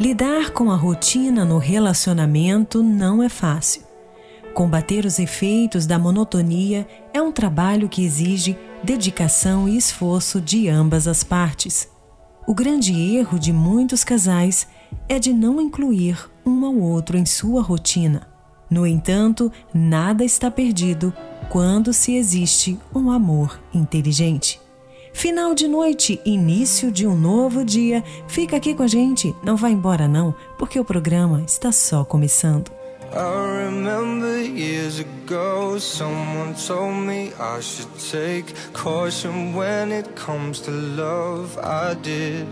Lidar com a rotina no relacionamento não é fácil. Combater os efeitos da monotonia é um trabalho que exige dedicação e esforço de ambas as partes. O grande erro de muitos casais é de não incluir um ao outro em sua rotina. No entanto, nada está perdido quando se existe um amor inteligente. Final de noite, início de um novo dia. Fica aqui com a gente, não vá embora não, porque o programa está só começando. I remember years ago someone told me I should take caution when it comes to love. I did.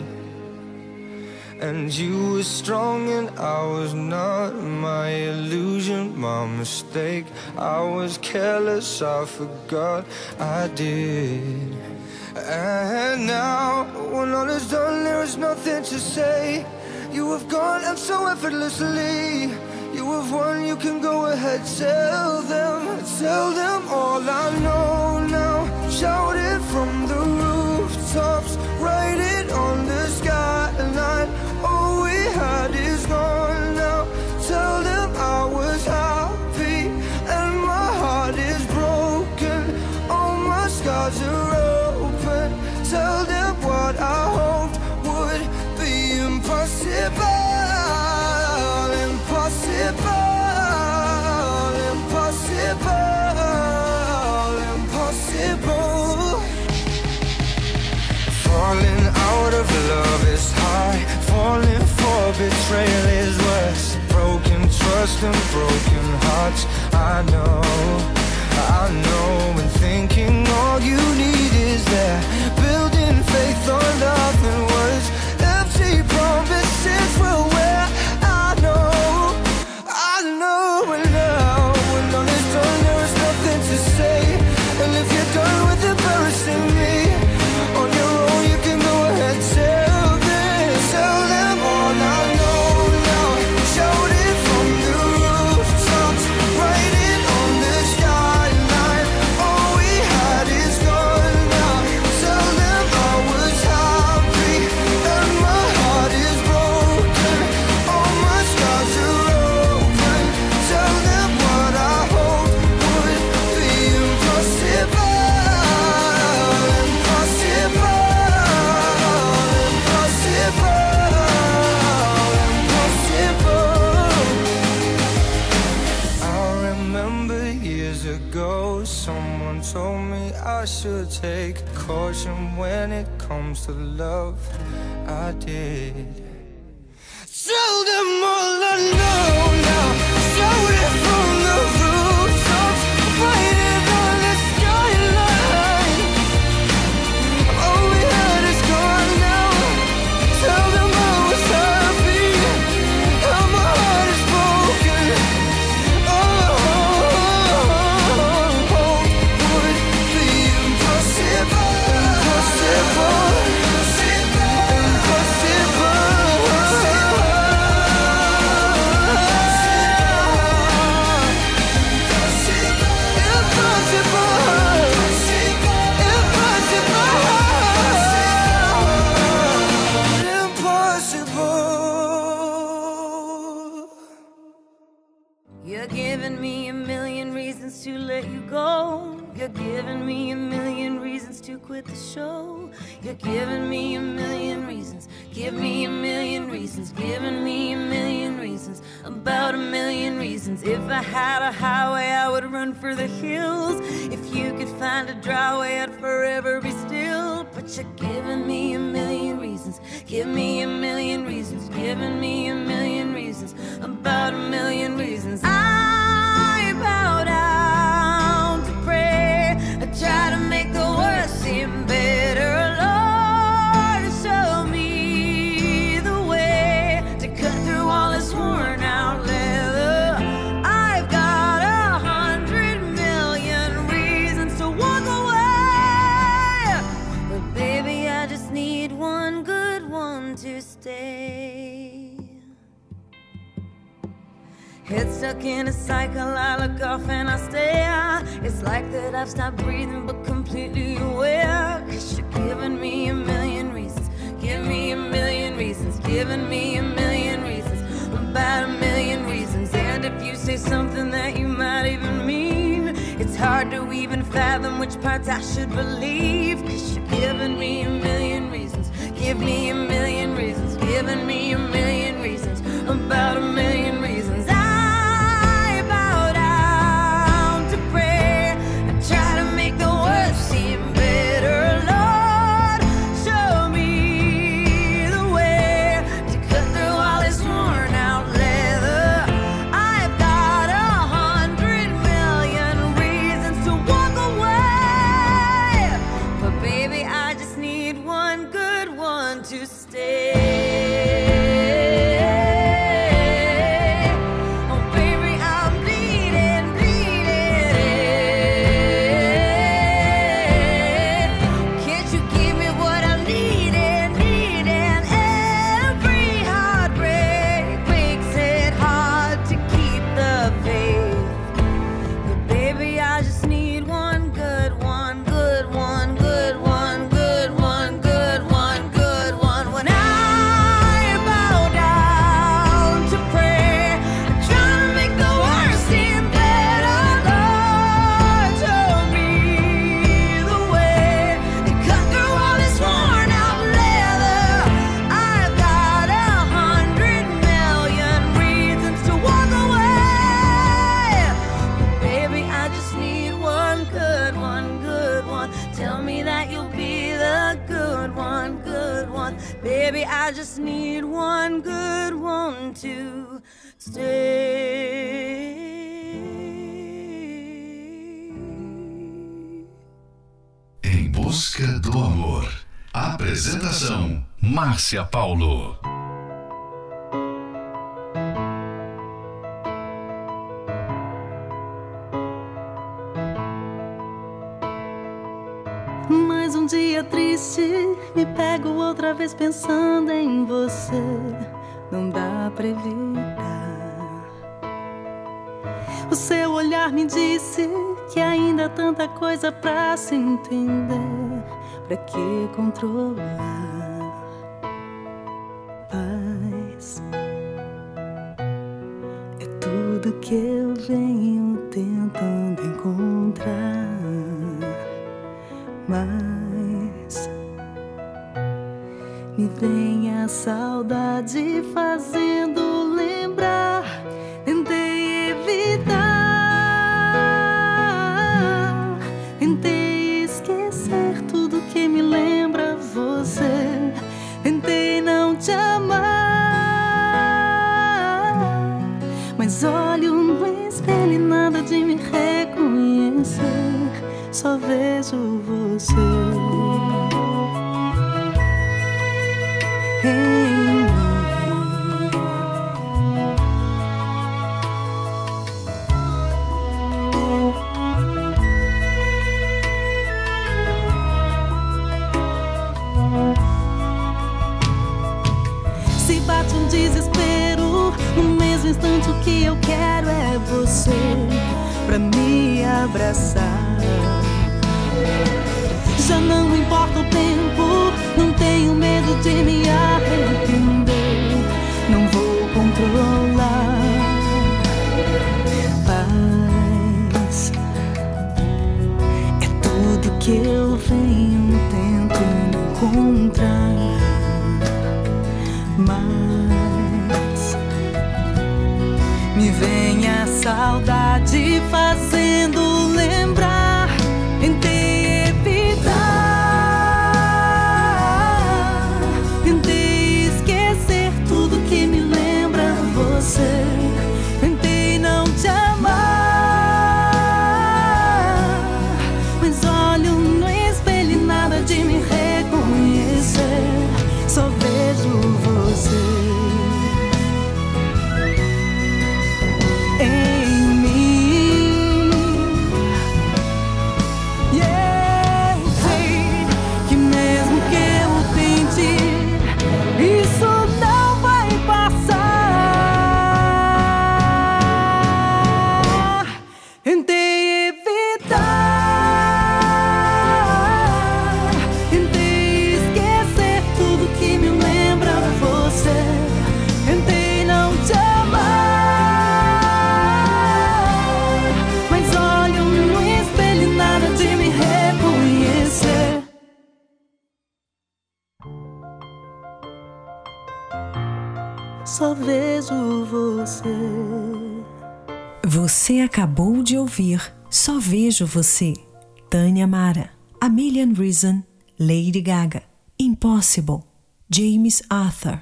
And you were strong and I was not. My illusion, my mistake. I was careless, I forgot. I did And now, when all is done, there is nothing to say. You have gone and so effortlessly. You have won, you can go ahead, tell them, tell them all I know now. Shout it from the rooftops, write it on the skyline. All we had is gone now. Tell them I was happy and my heart is broken. All my scars are betrayal is worse. Broken trust and broken hearts. I know. I know. And thinking all you need is there building faith on nothing when it comes to love. I did. we even fathom which parts I should believe. Cause you're giving me a million reasons. Give me a million reasons. Giving me a million reasons. About a million reasons. Márcia Paulo. Mais um dia triste, me pego outra vez pensando em você. Não dá pra evitar. O seu olhar me disse que ainda há tanta coisa pra se entender. Pra que controlar? Giving. que eu venho tentando encontrar. Mas me vem a saudade. Você acabou de ouvir Só Vejo Você, Tânia Mara, A Million Reason, Lady Gaga, Impossible, James Arthur.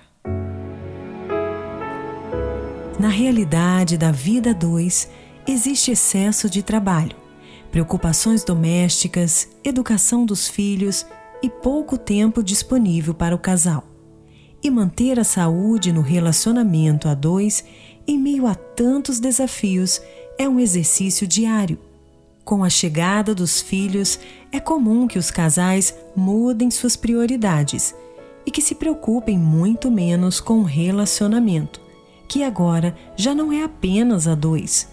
Na realidade da vida 2, existe excesso de trabalho, preocupações domésticas, educação dos filhos e pouco tempo disponível para o casal. E manter a saúde no relacionamento a dois em meio a tantos desafios é um exercício diário. Com a chegada dos filhos, é comum que os casais mudem suas prioridades e que se preocupem muito menos com o relacionamento, que agora já não é apenas a dois.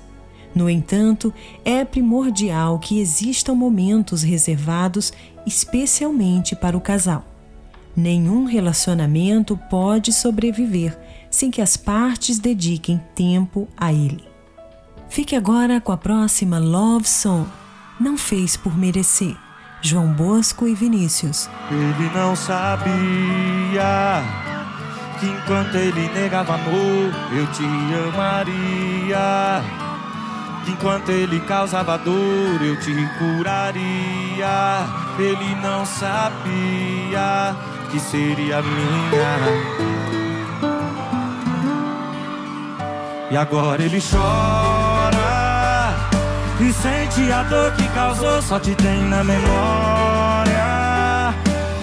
No entanto, é primordial que existam momentos reservados especialmente para o casal. Nenhum relacionamento pode sobreviver sem que as partes dediquem tempo a ele. Fique agora com a próxima Love Song. Não fez por merecer. João Bosco e Vinícius. Ele não sabia que enquanto ele negava amor, eu te amaria. Que enquanto ele causava dor, eu te curaria. Ele não sabia que seria minha. E agora ele chora E sente a dor que causou Só te tem na memória.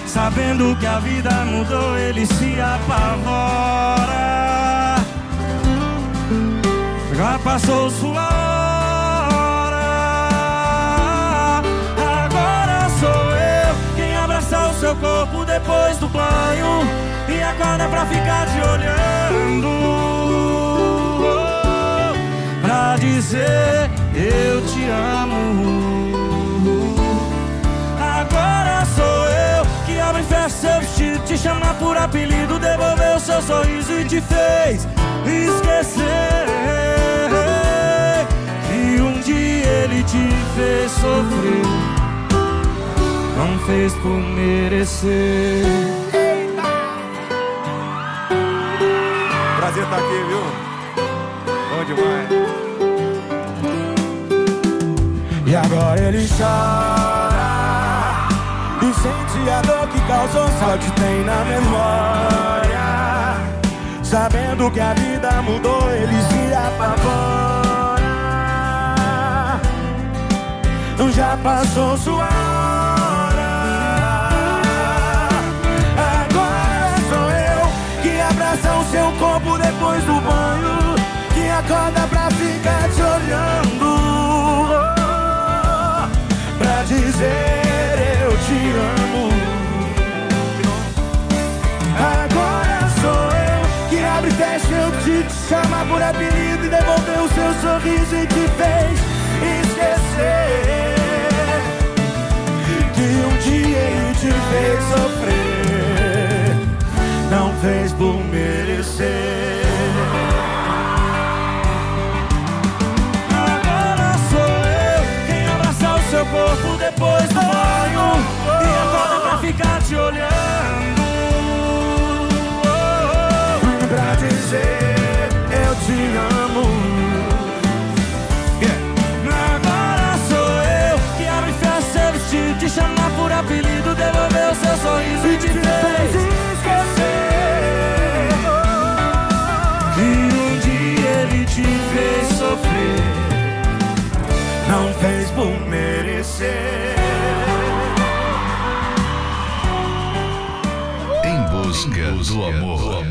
Sabendo que a vida mudou Ele se apavora. Já passou sua hora. Agora sou eu Quem abraça o seu corpo depois do banho. E acorda pra ficar te olhando dizer eu te amo. Agora sou eu que abre e fecha seu vestido, te chama por apelido, devolveu seu sorriso e te fez esquecer que um dia ele te fez sofrer, não fez por merecer. Prazer estar aqui, viu? Bom demais. E agora ele chora E sente a dor que causou Só te tem na memória. Sabendo que a vida mudou Ele se apavora. Já passou sua hora. Agora sou eu Que abraça o seu corpo depois do banho Que acorda pra ficar te olhando dizer eu te amo. Agora sou eu que abre e fecha, eu te, te chama por apelido e devolveu o seu sorriso e te fez esquecer que um dia ele te fez sofrer, não fez por merecer. Apelido, devolver o seu sorriso e te fez esquecer Que um dia ele te fez sofrer não fez por merecer. Em busca do amor. amor.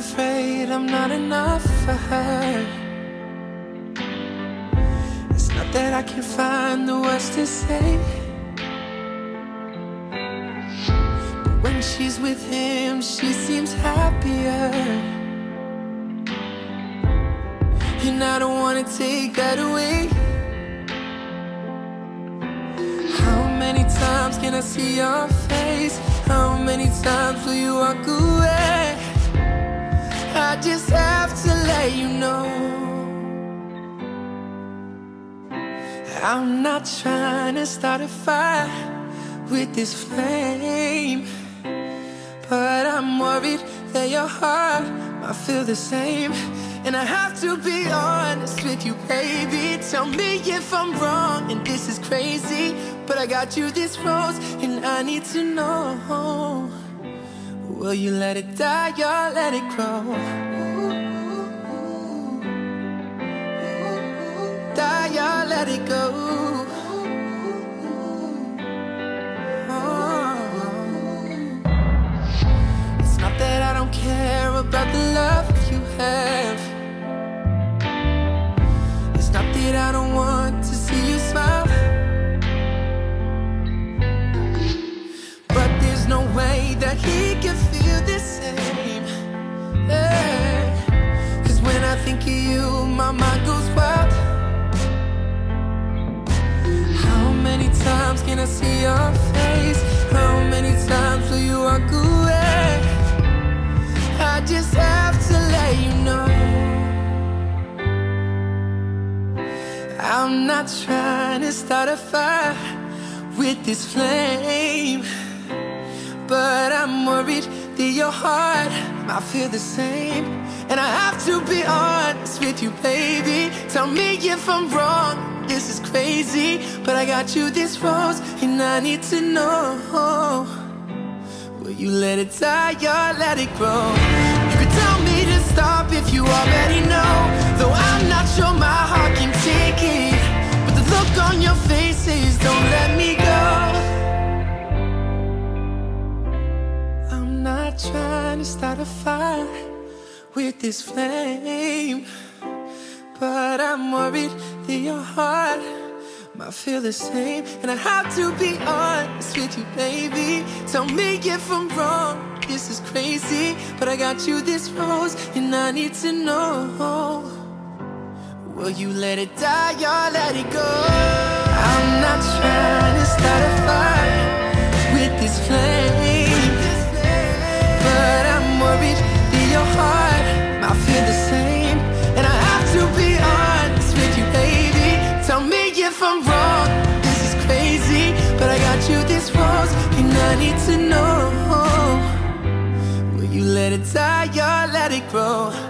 Afraid I'm not enough for her. It's not that I can't find the words to say. But when she's with him, she seems happier. And I don't wanna take that away. How many times can I see your face? How many times will you walk away? Just have to let you know. I'm not trying to start a fire with this flame, but I'm worried that your heart might feel the same. And I have to be honest with you, baby. Tell me if I'm wrong and this is crazy. But I got you this rose, and I need to know. Will you let it die or let it grow? Let it go? Oh. It's not that I don't care about the love you have. It's not that I don't want to see you smile. But there's no way that he can feel the same. Yeah. Cause when I think of you, my mind goes wild. I see your face? How many times will you walk away? I just have to let you know. I'm not trying to start a fire with this flame. But I'm worried that your heart might feel the same. And I have to be honest with you, baby. Tell me if I'm wrong. This is crazy. But I got you this rose, and I need to know. Will you let it die or let it grow? You could tell me to stop if you already know. Though I'm not sure my heart can take it. But the look on your faces don't let me go. I'm not trying to start a fire with this flame. But I'm worried that your heart might feel the same. And I have to be honest with you, baby. Tell me if I'm wrong. This is crazy. But I got you this rose, and I need to know. Will you let it die or let it go? I'm not trying to start a fire with this flame. Let it die or let it grow?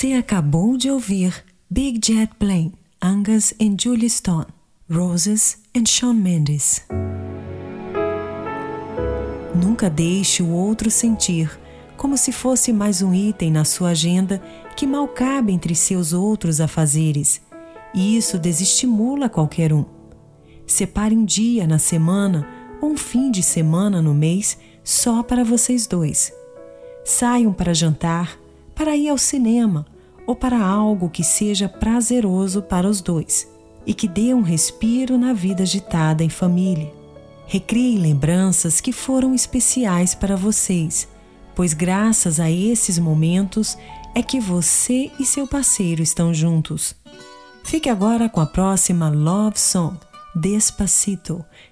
Você acabou de ouvir Big Jet Plane, Angus and Julie Stone, Roses and Shawn Mendes. Nunca deixe o outro sentir como se fosse mais um item na sua agenda que mal cabe entre seus outros afazeres. E isso desestimula qualquer um. Separe um dia na semana ou um fim de semana no mês só para vocês dois. Saiam para jantar, para ir ao cinema ou para algo que seja prazeroso para os dois e que dê um respiro na vida agitada em família. Recrie lembranças que foram especiais para vocês, pois graças a esses momentos é que você e seu parceiro estão juntos. Fique agora com a próxima Love Song, Despacito,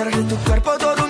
Hacer de tu cuerpo todo un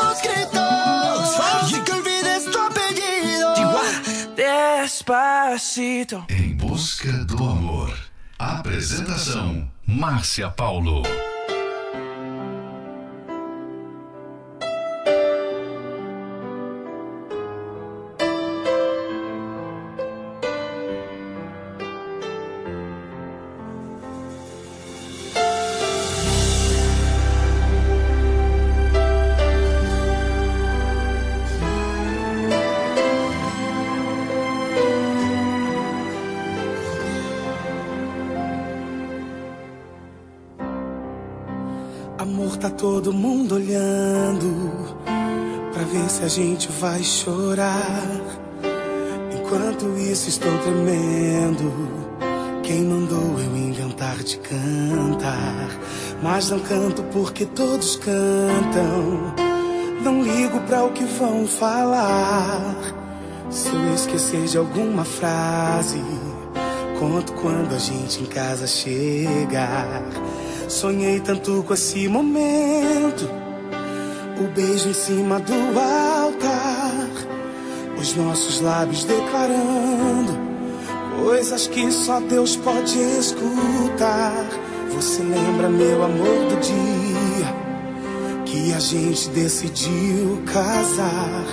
Despacito. Em busca do amor. Apresentação: Márcia Paulo. Gente vai chorar. Enquanto isso, estou tremendo. Quem mandou eu inventar de cantar? Mas não canto porque todos cantam. Não ligo pra o que vão falar. Se eu esquecer de alguma frase, conto quando a gente em casa chegar. Sonhei tanto com esse momento. O beijo em cima do altar. Os nossos lábios declarando coisas que só Deus pode escutar. Você lembra, meu amor, do dia que a gente decidiu casar?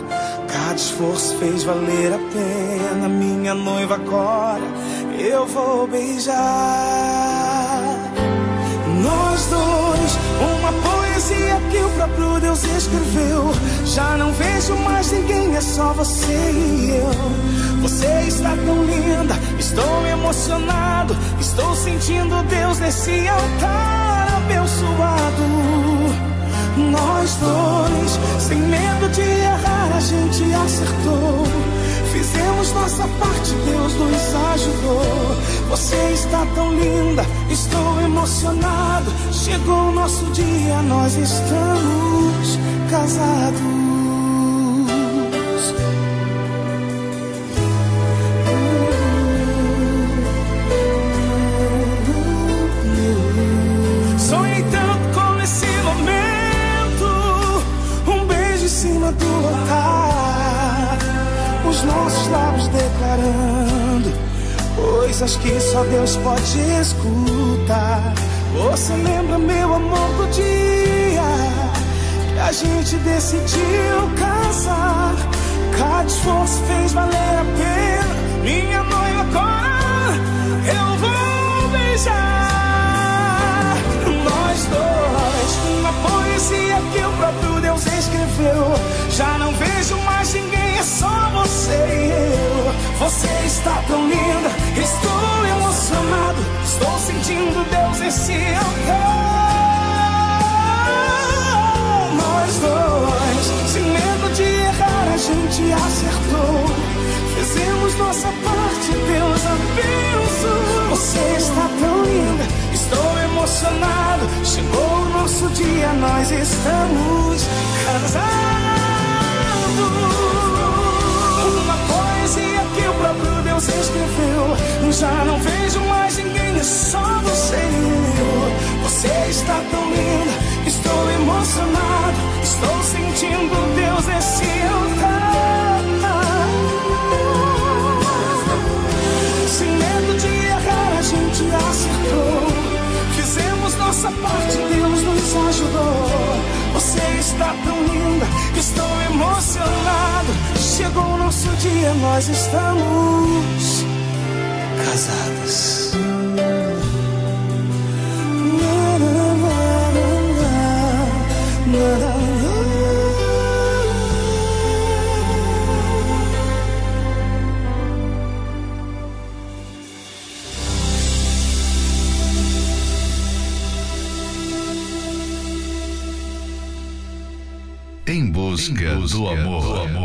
Cada esforço fez valer a pena. Minha noiva agora eu vou beijar. Nós dois, uma que o próprio Deus escreveu. Já não vejo mais ninguém, é só você e eu. Você está tão linda, estou emocionado. Estou sentindo Deus nesse altar abençoado. Nós dois, sem medo de errar, a gente acertou. Fizemos nossa parte, Deus nos ajudou. Você está tão linda, estou emocionado. Chegou o nosso dia, nós estamos casados. Os nossos lábios declarando coisas que só Deus pode escutar. Você lembra, meu amor, do dia que a gente decidiu casar? Cada esforço fez valer a pena. Dia, nós estamos casados. Uma poesia que o próprio Deus escreveu. Já não vejo mais ninguém, é só você. Você está tão linda, estou emocionado. Estou sentindo Deus nesse nossa parte, Deus nos ajudou. Você está tão linda, estou emocionado. Chegou o nosso dia, nós estamos casados. Na, na, na, busca, do amor.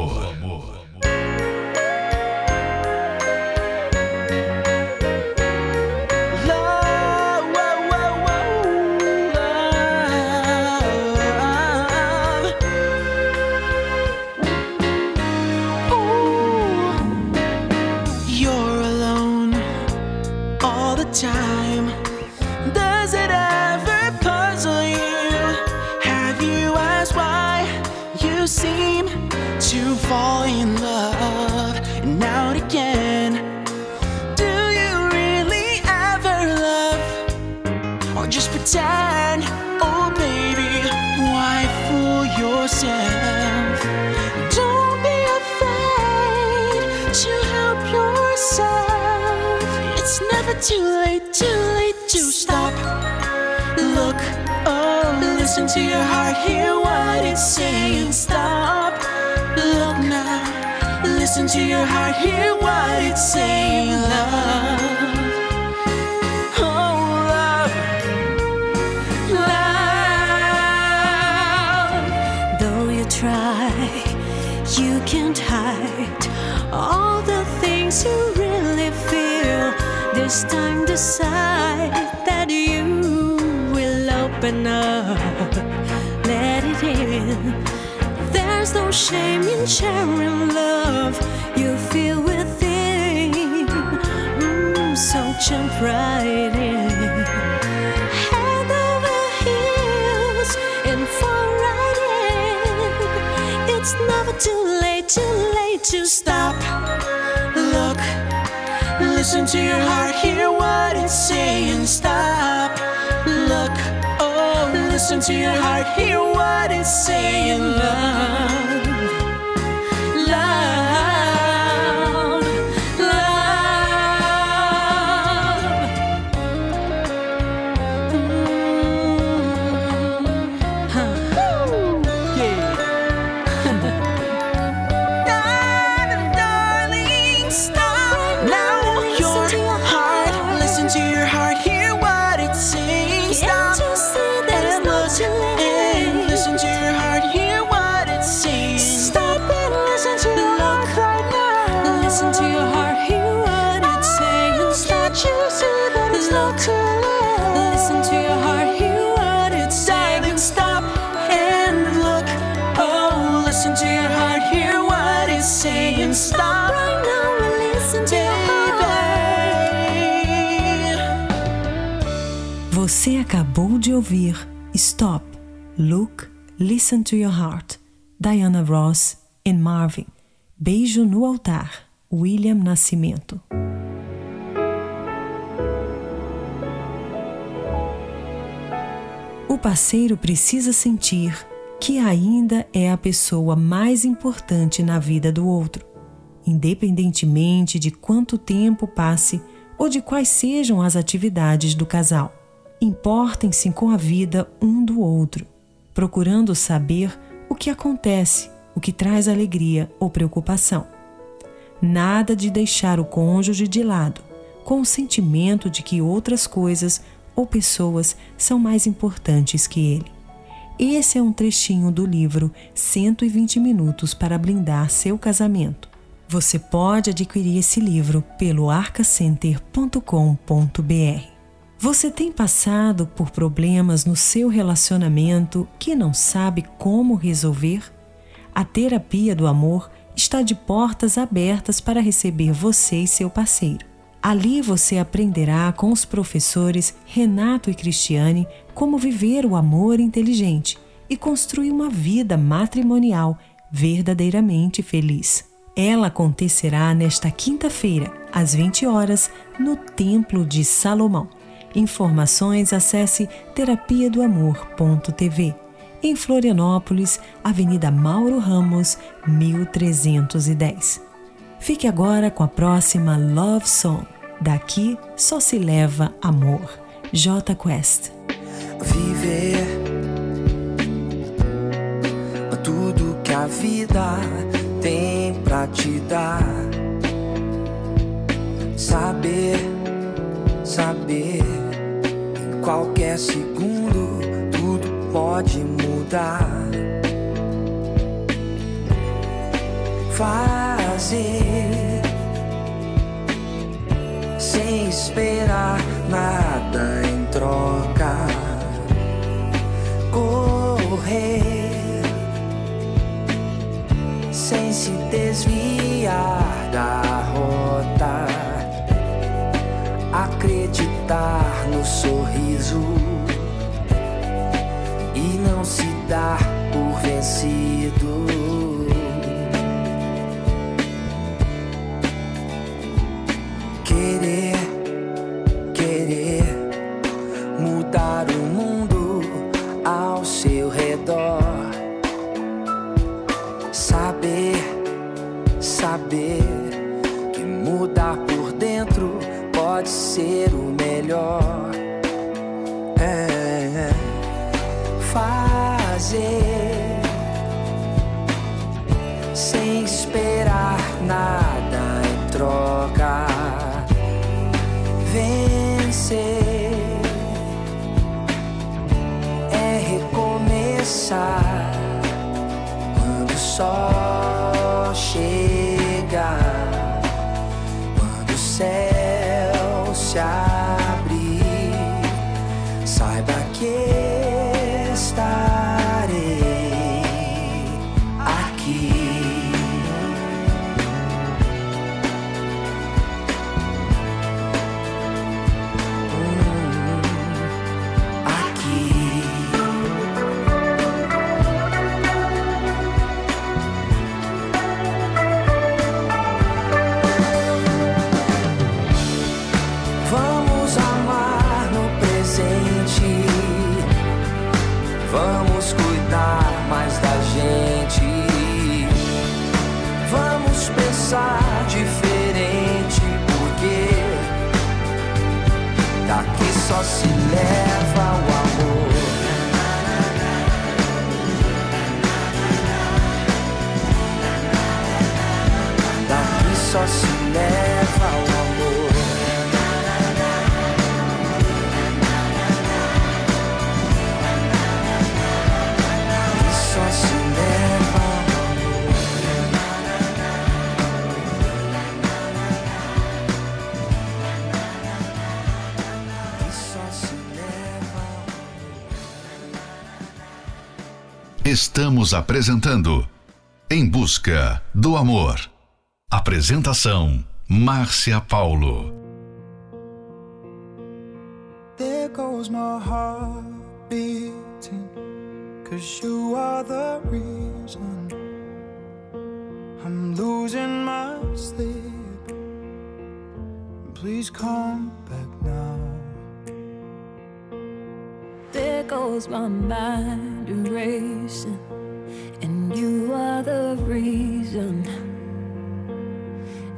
Ouvir Stop, Look, Listen to Your Heart, Diana Ross e Marvin. Beijo no altar, William Nascimento. O parceiro precisa sentir que ainda é a pessoa mais importante na vida do outro, independentemente de quanto tempo passe ou de quais sejam as atividades do casal. Importem-se com a vida um do outro, procurando saber o que acontece, o que traz alegria ou preocupação. Nada de deixar o cônjuge de lado, com o sentimento de que outras coisas ou pessoas são mais importantes que ele. Esse é um trechinho do livro 120 Minutos para Blindar Seu Casamento. Você pode adquirir esse livro pelo arcacenter.com.br. Você tem passado por problemas no seu relacionamento que não sabe como resolver? A terapia do amor está de portas abertas para receber você e seu parceiro. Ali você aprenderá com os professores Renato e Cristiane como viver o amor inteligente e construir uma vida matrimonial verdadeiramente feliz. Ela acontecerá nesta quinta-feira, às 20 horas, no Templo de Salomão. Informações acesse terapia do amor.tv. Em Florianópolis, Avenida Mauro Ramos, 1310. Fique agora com a próxima Love Song. Daqui só se leva amor. J Quest. viver tudo que a vida tem pra te dar. Saber, saber, em qualquer segundo tudo pode mudar. Fazer sem esperar nada em troca. Correr sem se desviar da rota acreditar no sorriso e não se dar por vencido. Querer, querer mudar o pode ser o melhor. Estamos apresentando Em Busca do Amor. Apresentação: Márcia Paulo. There goes my heart beating, cause you are the reason I'm losing my sleep. Please come back now. there goes my mind racing And you are the reason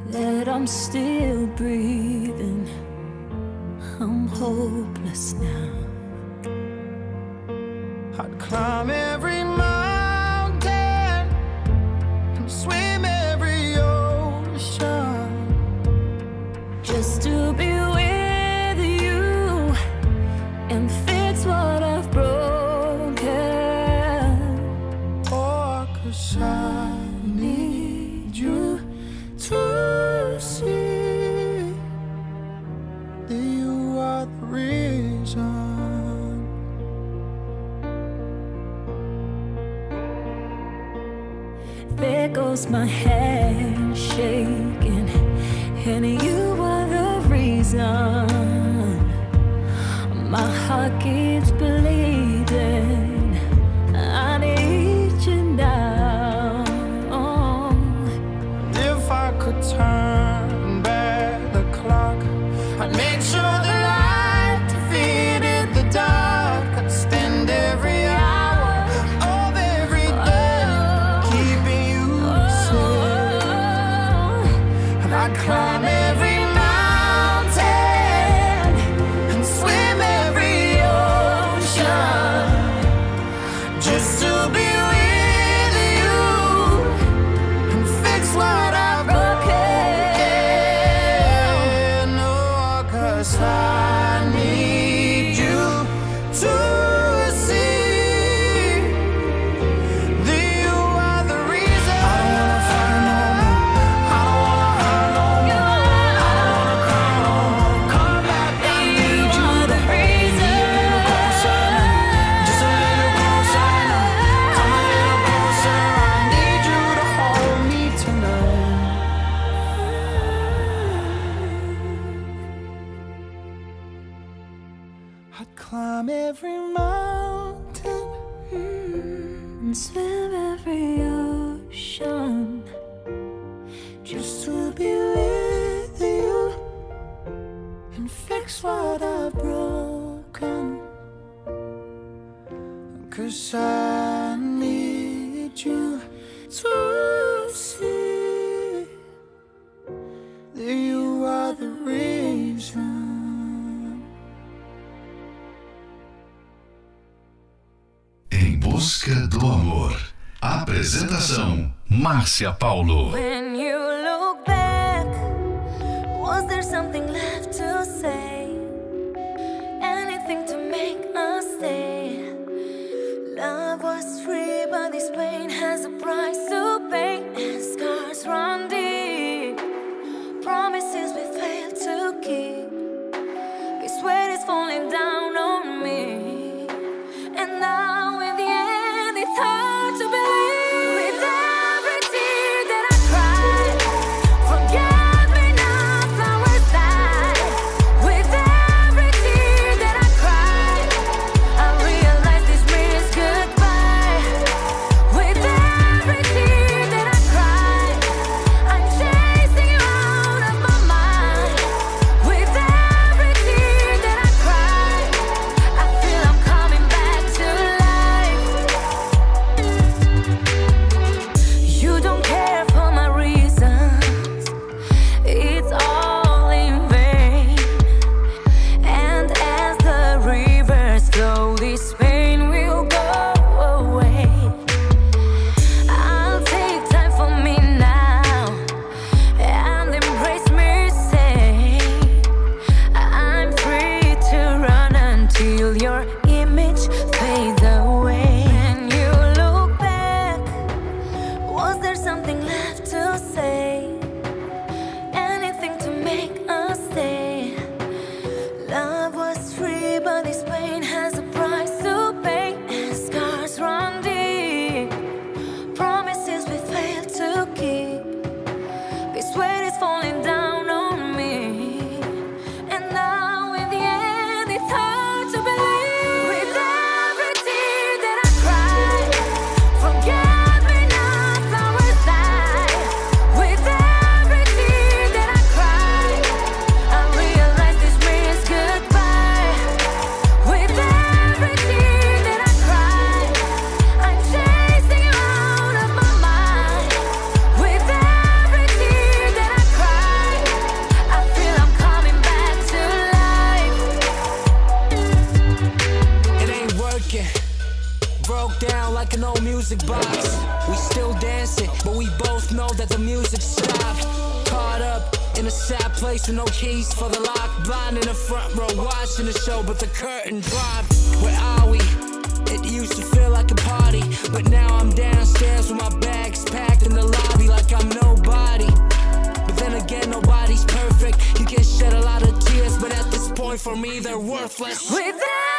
That I'm still breathing. I'm hopeless now. I'd climb every from every Márcia Paulo. When music box. We still dancing, but we both know that the music stopped. Caught up in a sad place with no keys for the lock. Blind in the front row watching the show, but the curtain dropped. Where are we? It used to feel like a party, but now I'm downstairs with my bags packed in the lobby like I'm nobody. But then again, nobody's perfect. You can shed a lot of tears, but at this point, for me, they're worthless. Without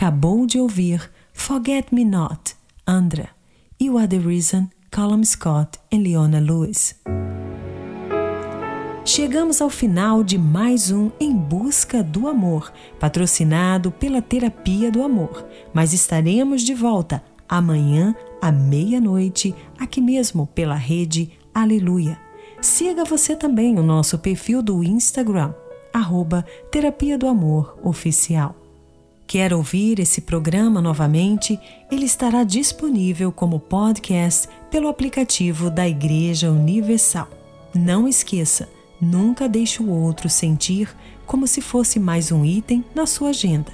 acabou de ouvir Forget Me Not, Andra, You Are the Reason, Callum Scott e Leona Lewis. Chegamos ao final de mais um Em Busca do Amor, patrocinado pela Terapia do Amor, mas estaremos de volta amanhã à meia-noite, aqui mesmo pela rede Aleluia. Siga você também o nosso perfil do Instagram, arroba Terapia do Amor Oficial. Quer ouvir esse programa novamente? Ele estará disponível como podcast pelo aplicativo da Igreja Universal. Não esqueça, nunca deixe o outro sentir como se fosse mais um item na sua agenda,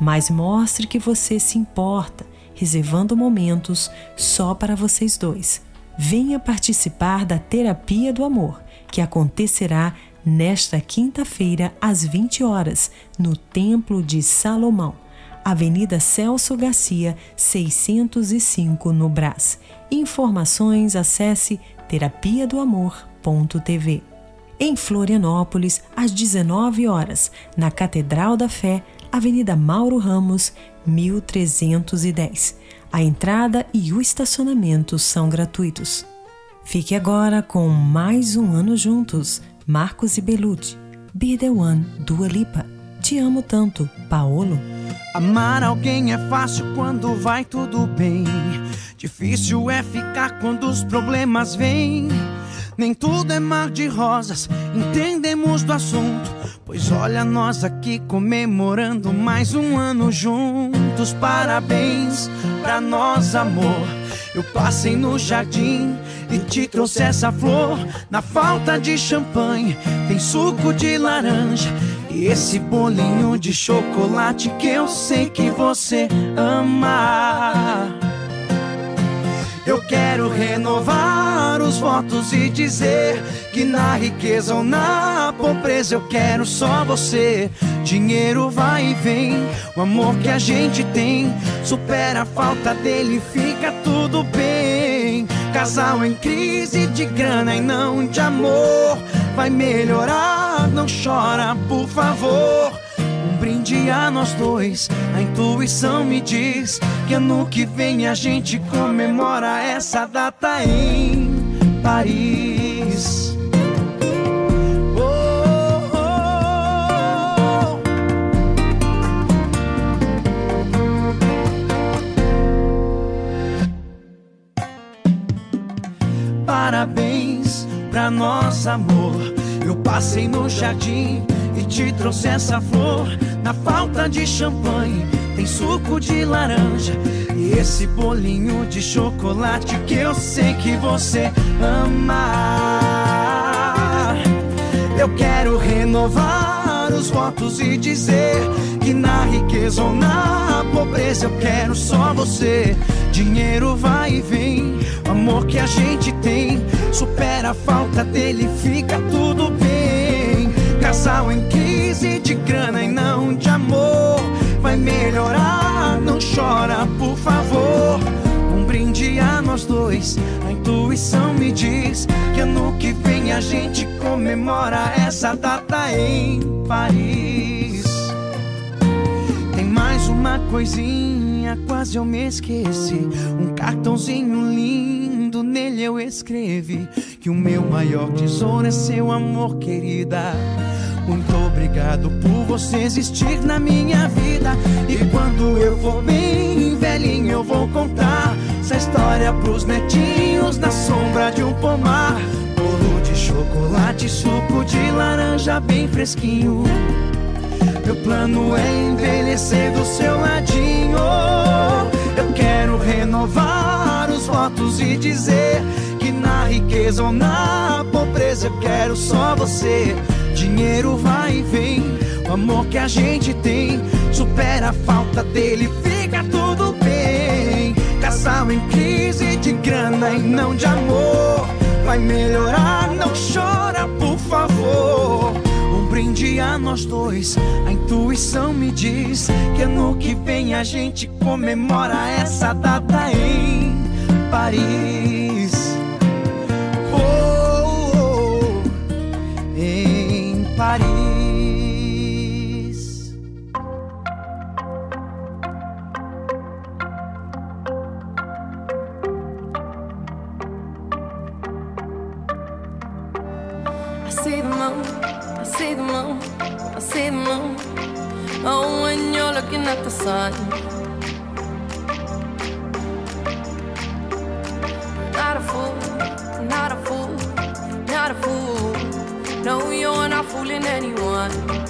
mas mostre que você se importa, reservando momentos só para vocês dois. Venha participar da Terapia do Amor, que acontecerá nesta quinta-feira, às 20 horas, no Templo de Salomão, Avenida Celso Garcia, 605, no Brás. Informações acesse terapia do amor.tv. Em Florianópolis, às 19 horas, na Catedral da Fé, Avenida Mauro Ramos, 1310. A entrada e o estacionamento são gratuitos. Fique agora com mais um ano juntos Marcos e Belucci, Be The One, Dua Lipa, Te Amo Tanto, Paolo. Amar alguém é fácil quando vai tudo bem. Difícil é ficar quando os problemas vêm. Nem tudo é mar de rosas, entendemos do assunto. Pois olha nós aqui comemorando mais um ano juntos. Parabéns pra nós, amor. Eu passei no jardim e te trouxe essa flor. Na falta de champanhe, tem suco de laranja. E esse bolinho de chocolate que eu sei que você ama. Eu quero renovar os votos e dizer que na riqueza ou na pobreza eu quero só você. Dinheiro vai e vem, o amor que a gente tem supera a falta dele, fica tudo. Casal em crise de grana e não de amor, vai melhorar, não chora, por favor um brinde a nós dois. A intuição me diz que ano que vem a gente comemora essa data em Paris. Nosso amor. Eu passei no jardim e te trouxe essa flor. Na falta de champanhe, tem suco de laranja. E esse bolinho de chocolate que eu sei que você ama. Eu quero renovar os votos e dizer que na riqueza ou na pobreza eu quero só você. Dinheiro vai e vem, amor que a gente tem supera a falta dele, fica tudo bem. Casal em crise de grana e não de amor. Vai melhorar, não chora, por favor. Um brinde a nós dois. A intuição me diz que ano que vem a gente comemora essa data em Paris. Tem mais uma coisinha, quase eu me esqueci. Um cartãozinho lindo, nele eu escrevi que o meu maior tesouro é seu amor, querida. Muito obrigado por você existir na minha vida. E quando eu for bem velhinho, eu vou contar essa história pros netinhos na sombra de um pomar. Bolo de chocolate, suco de laranja bem fresquinho. Meu plano é envelhecer do seu ladinho. Eu quero renovar os votos e dizer que na riqueza ou na pobreza eu quero só você. Dinheiro vai e vem, o amor que a gente tem supera a falta dele, fica tudo bem. Casal em crise de grana e não de amor, vai melhorar, não chora, por favor. Um brinde a nós dois, a intuição me diz que ano que vem a gente comemora essa data em Paris. Paris. I see the moon, I see the moon, I see the moon. Oh, when you're looking at the sun. Fooling anyone.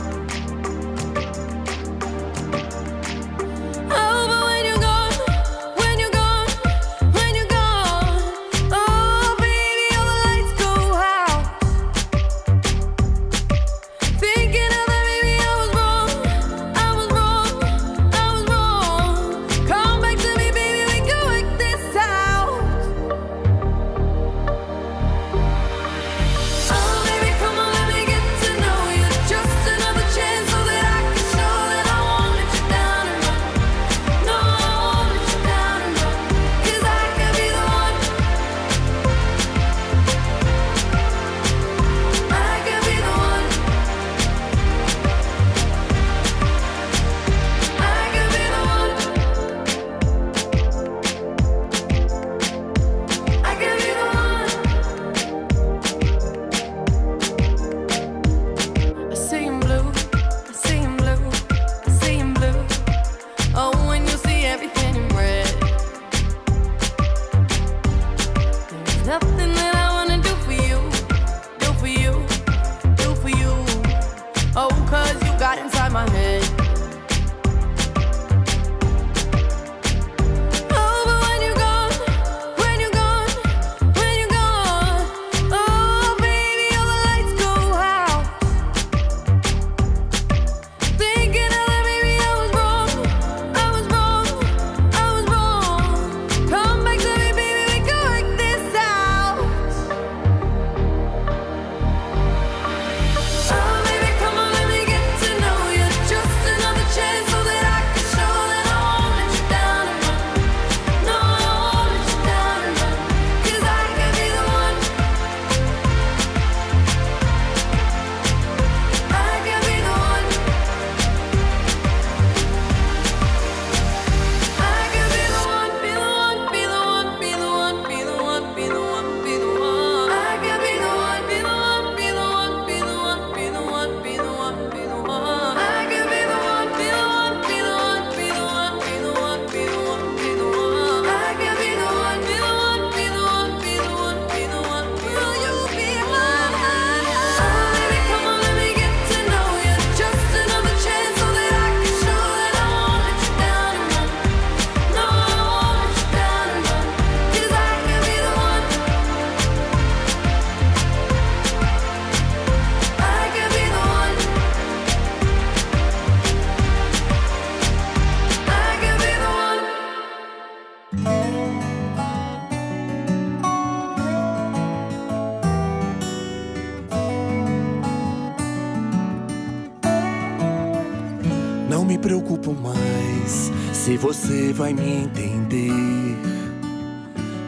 Vai me entender.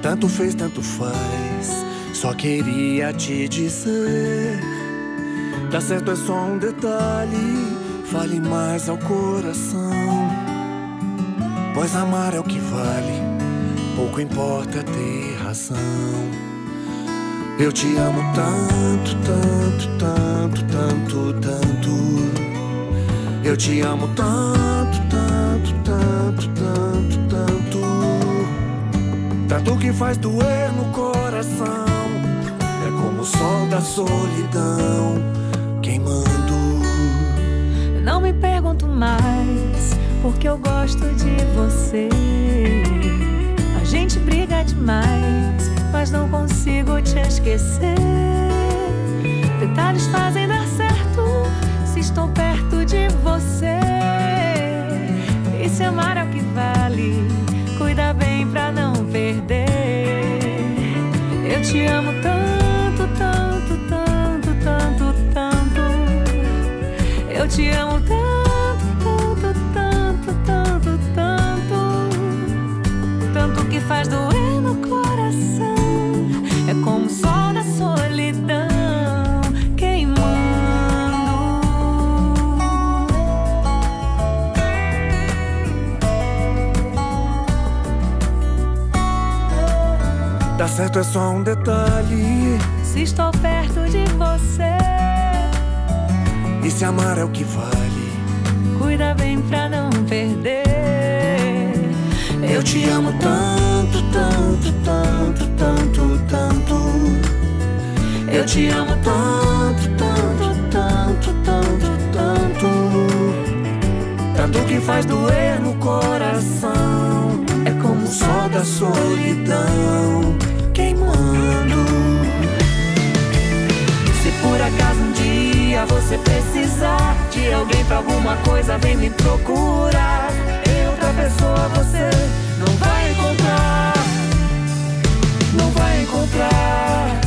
Tanto fez, tanto faz. Só queria te dizer. Tá certo, é só um detalhe. Fale mais ao coração. Pois amar é o que vale. Pouco importa ter razão. Eu te amo tanto, tanto, tanto, tanto, tanto. Eu te amo tanto, tanto, tanto, tanto, tanto. Tanto que faz doer no coração. É como o sol da solidão queimando. Não me pergunto mais, porque eu gosto de você. A gente briga demais, mas não consigo te esquecer. Detalhes fazem dar certo se estou perto de você. Amar é o que vale, cuida bem pra não perder. Eu te amo tanto, tanto, tanto, tanto, tanto. Eu te amo tanto, tanto, tanto, tanto, tanto. Tanto que faz doer no coração. É como o certo, é só um detalhe. Se estou perto de você, E se amar é o que vale. cuida bem pra não perder. Eu te amo tanto, tanto, tanto, tanto, tanto. Eu te amo tanto, tanto, tanto, tanto, tanto. Tanto que faz doer no coração. É como o sol da solidão Se por acaso um dia você precisar de alguém pra alguma coisa, vem me procurar. Em outra pessoa você não vai encontrar. Não vai encontrar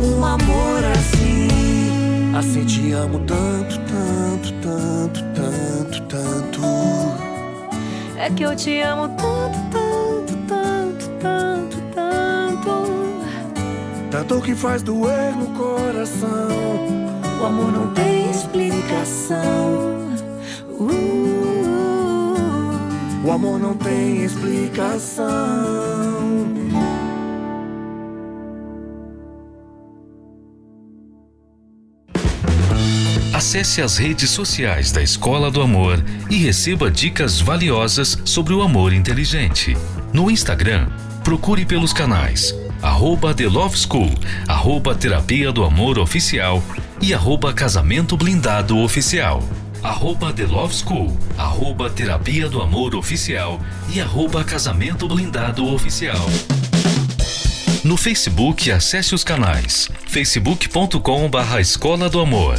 um amor assim. Assim te amo tanto, tanto, tanto, tanto, tanto. É que eu te amo tanto, tanto, Tanto que faz doer no coração. O amor não tem explicação. Uh, O amor não tem explicação. Acesse as redes sociais da Escola do Amor e receba dicas valiosas sobre o amor inteligente. No Instagram, procure pelos canais arroba The Love School, arroba Terapia do Amor Oficial e arroba Casamento Blindado Oficial. Arroba The Love School, arroba Terapia do Amor Oficial e arroba Casamento Blindado Oficial. No Facebook, acesse os canais facebook.com barra Escola do Amor,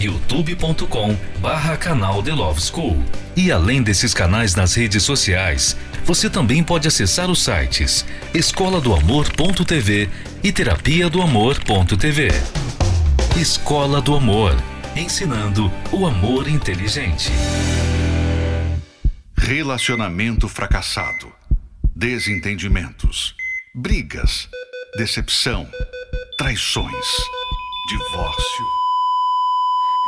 youtube.com barra canal The Love School. E além desses canais nas redes sociais, você também pode acessar os sites escola do amor.tv e terapia do amor.tv. Escola do Amor, ensinando o amor inteligente. Relacionamento fracassado. Desentendimentos. Brigas. Decepção. Traições. Divórcio. Little do you know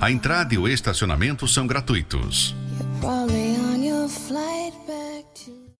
A entrada e o estacionamento são gratuitos.